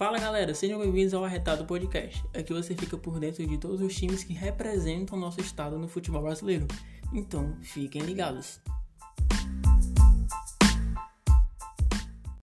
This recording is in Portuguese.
Fala galera, sejam bem-vindos ao Arretado Podcast. Aqui você fica por dentro de todos os times que representam nosso estado no futebol brasileiro. Então, fiquem ligados.